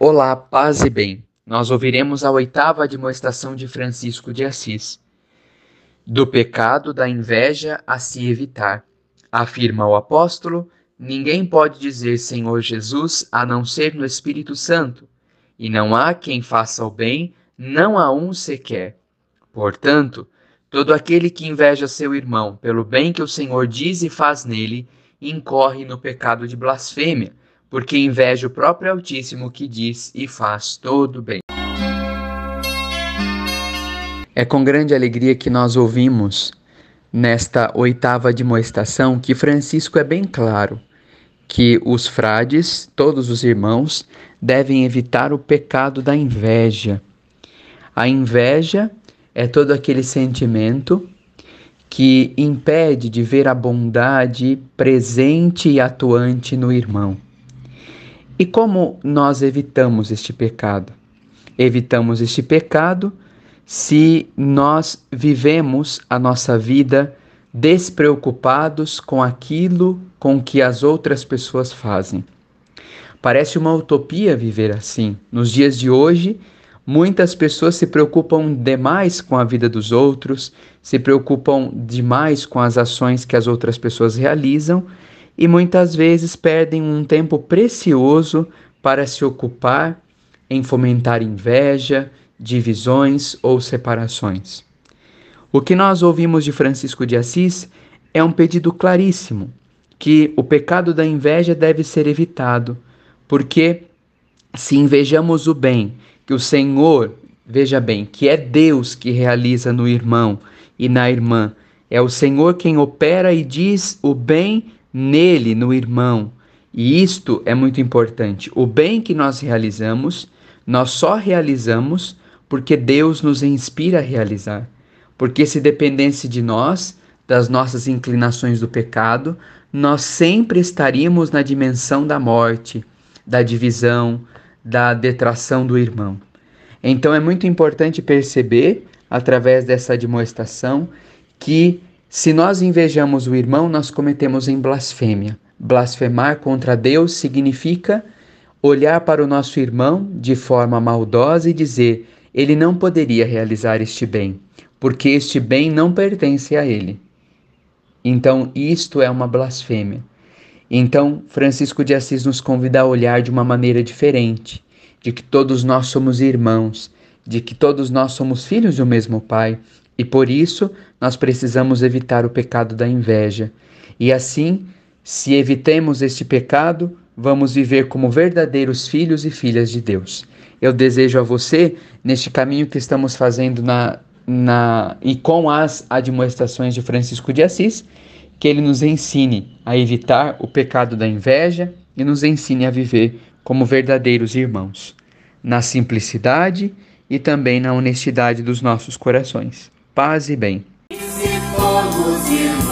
Olá, paz e bem. Nós ouviremos a oitava demonstração de Francisco de Assis. Do pecado da inveja a se evitar. Afirma o apóstolo: ninguém pode dizer Senhor Jesus a não ser no Espírito Santo, e não há quem faça o bem, não há um sequer. Portanto, todo aquele que inveja seu irmão pelo bem que o Senhor diz e faz nele, incorre no pecado de blasfêmia porque inveja o próprio Altíssimo que diz e faz todo bem. É com grande alegria que nós ouvimos nesta oitava demonstração que Francisco é bem claro que os frades, todos os irmãos, devem evitar o pecado da inveja. A inveja é todo aquele sentimento que impede de ver a bondade presente e atuante no irmão. E como nós evitamos este pecado? Evitamos este pecado se nós vivemos a nossa vida despreocupados com aquilo com que as outras pessoas fazem. Parece uma utopia viver assim. Nos dias de hoje, muitas pessoas se preocupam demais com a vida dos outros, se preocupam demais com as ações que as outras pessoas realizam e muitas vezes perdem um tempo precioso para se ocupar em fomentar inveja, divisões ou separações. O que nós ouvimos de Francisco de Assis é um pedido claríssimo que o pecado da inveja deve ser evitado, porque se invejamos o bem que o Senhor, veja bem, que é Deus que realiza no irmão e na irmã, é o Senhor quem opera e diz o bem nele, no irmão. E isto é muito importante. O bem que nós realizamos, nós só realizamos porque Deus nos inspira a realizar. Porque se dependesse de nós, das nossas inclinações do pecado, nós sempre estaríamos na dimensão da morte, da divisão, da detração do irmão. Então é muito importante perceber, através dessa demonstração, que se nós invejamos o irmão, nós cometemos em blasfêmia. Blasfemar contra Deus significa olhar para o nosso irmão de forma maldosa e dizer: ele não poderia realizar este bem, porque este bem não pertence a ele. Então, isto é uma blasfêmia. Então, Francisco de Assis nos convida a olhar de uma maneira diferente, de que todos nós somos irmãos, de que todos nós somos filhos do mesmo Pai e por isso nós precisamos evitar o pecado da inveja. E assim, se evitemos este pecado, vamos viver como verdadeiros filhos e filhas de Deus. Eu desejo a você, neste caminho que estamos fazendo na, na, e com as admoestações de Francisco de Assis, que ele nos ensine a evitar o pecado da inveja e nos ensine a viver como verdadeiros irmãos, na simplicidade e também na honestidade dos nossos corações paz e bem. E se formos irmãos.